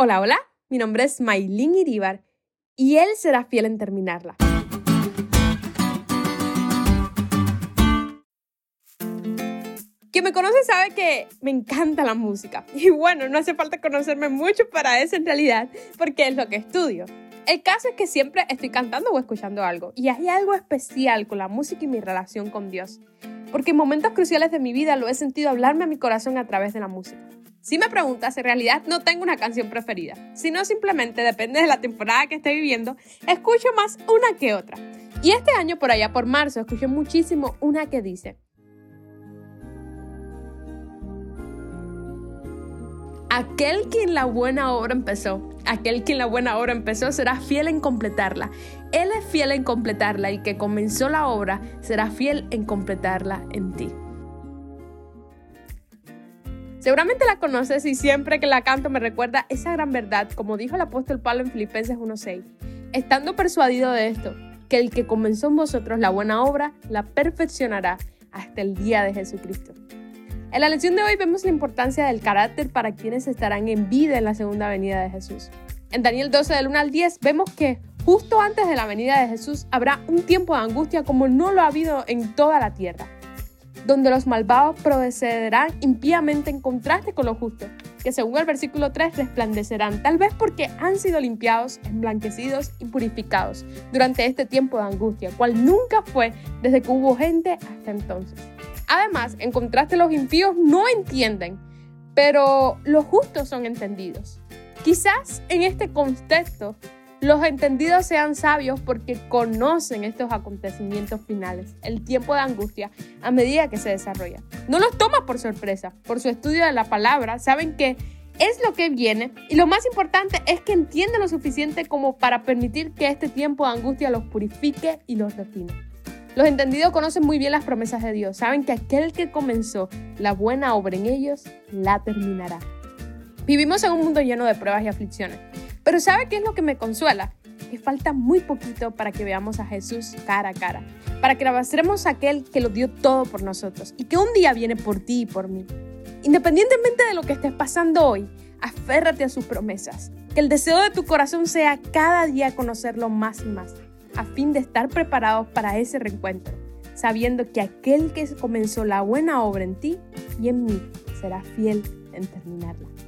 Hola, hola, mi nombre es Maylin Iribar y él será fiel en terminarla. Quien me conoce sabe que me encanta la música. Y bueno, no hace falta conocerme mucho para eso en realidad, porque es lo que estudio. El caso es que siempre estoy cantando o escuchando algo. Y hay algo especial con la música y mi relación con Dios. Porque en momentos cruciales de mi vida lo he sentido hablarme a mi corazón a través de la música. Si me preguntas, en realidad no tengo una canción preferida, sino simplemente depende de la temporada que esté viviendo, escucho más una que otra. Y este año, por allá por marzo, escuché muchísimo una que dice, Aquel quien la buena obra empezó, aquel quien la buena obra empezó será fiel en completarla. Él es fiel en completarla y que comenzó la obra será fiel en completarla en ti. Seguramente la conoces y siempre que la canto me recuerda esa gran verdad, como dijo el apóstol Pablo en Filipenses 1.6. Estando persuadido de esto, que el que comenzó en vosotros la buena obra, la perfeccionará hasta el día de Jesucristo. En la lección de hoy vemos la importancia del carácter para quienes estarán en vida en la segunda venida de Jesús. En Daniel 12 del 1 al 10 vemos que justo antes de la venida de Jesús habrá un tiempo de angustia como no lo ha habido en toda la tierra donde los malvados procederán impíamente en contraste con los justos, que según el versículo 3 resplandecerán, tal vez porque han sido limpiados, emblanquecidos y purificados durante este tiempo de angustia, cual nunca fue desde que hubo gente hasta entonces. Además, en contraste los impíos no entienden, pero los justos son entendidos. Quizás en este contexto los entendidos sean sabios porque conocen estos acontecimientos finales, el tiempo de angustia, a medida que se desarrolla. No los toma por sorpresa, por su estudio de la palabra, saben que es lo que viene y lo más importante es que entienden lo suficiente como para permitir que este tiempo de angustia los purifique y los refine. Los entendidos conocen muy bien las promesas de Dios, saben que aquel que comenzó la buena obra en ellos, la terminará. Vivimos en un mundo lleno de pruebas y aflicciones pero ¿sabe qué es lo que me consuela? Que falta muy poquito para que veamos a Jesús cara a cara, para que abracemos a aquel que lo dio todo por nosotros y que un día viene por ti y por mí. Independientemente de lo que estés pasando hoy, aférrate a sus promesas. Que el deseo de tu corazón sea cada día conocerlo más y más, a fin de estar preparados para ese reencuentro, sabiendo que aquel que comenzó la buena obra en ti y en mí será fiel en terminarla.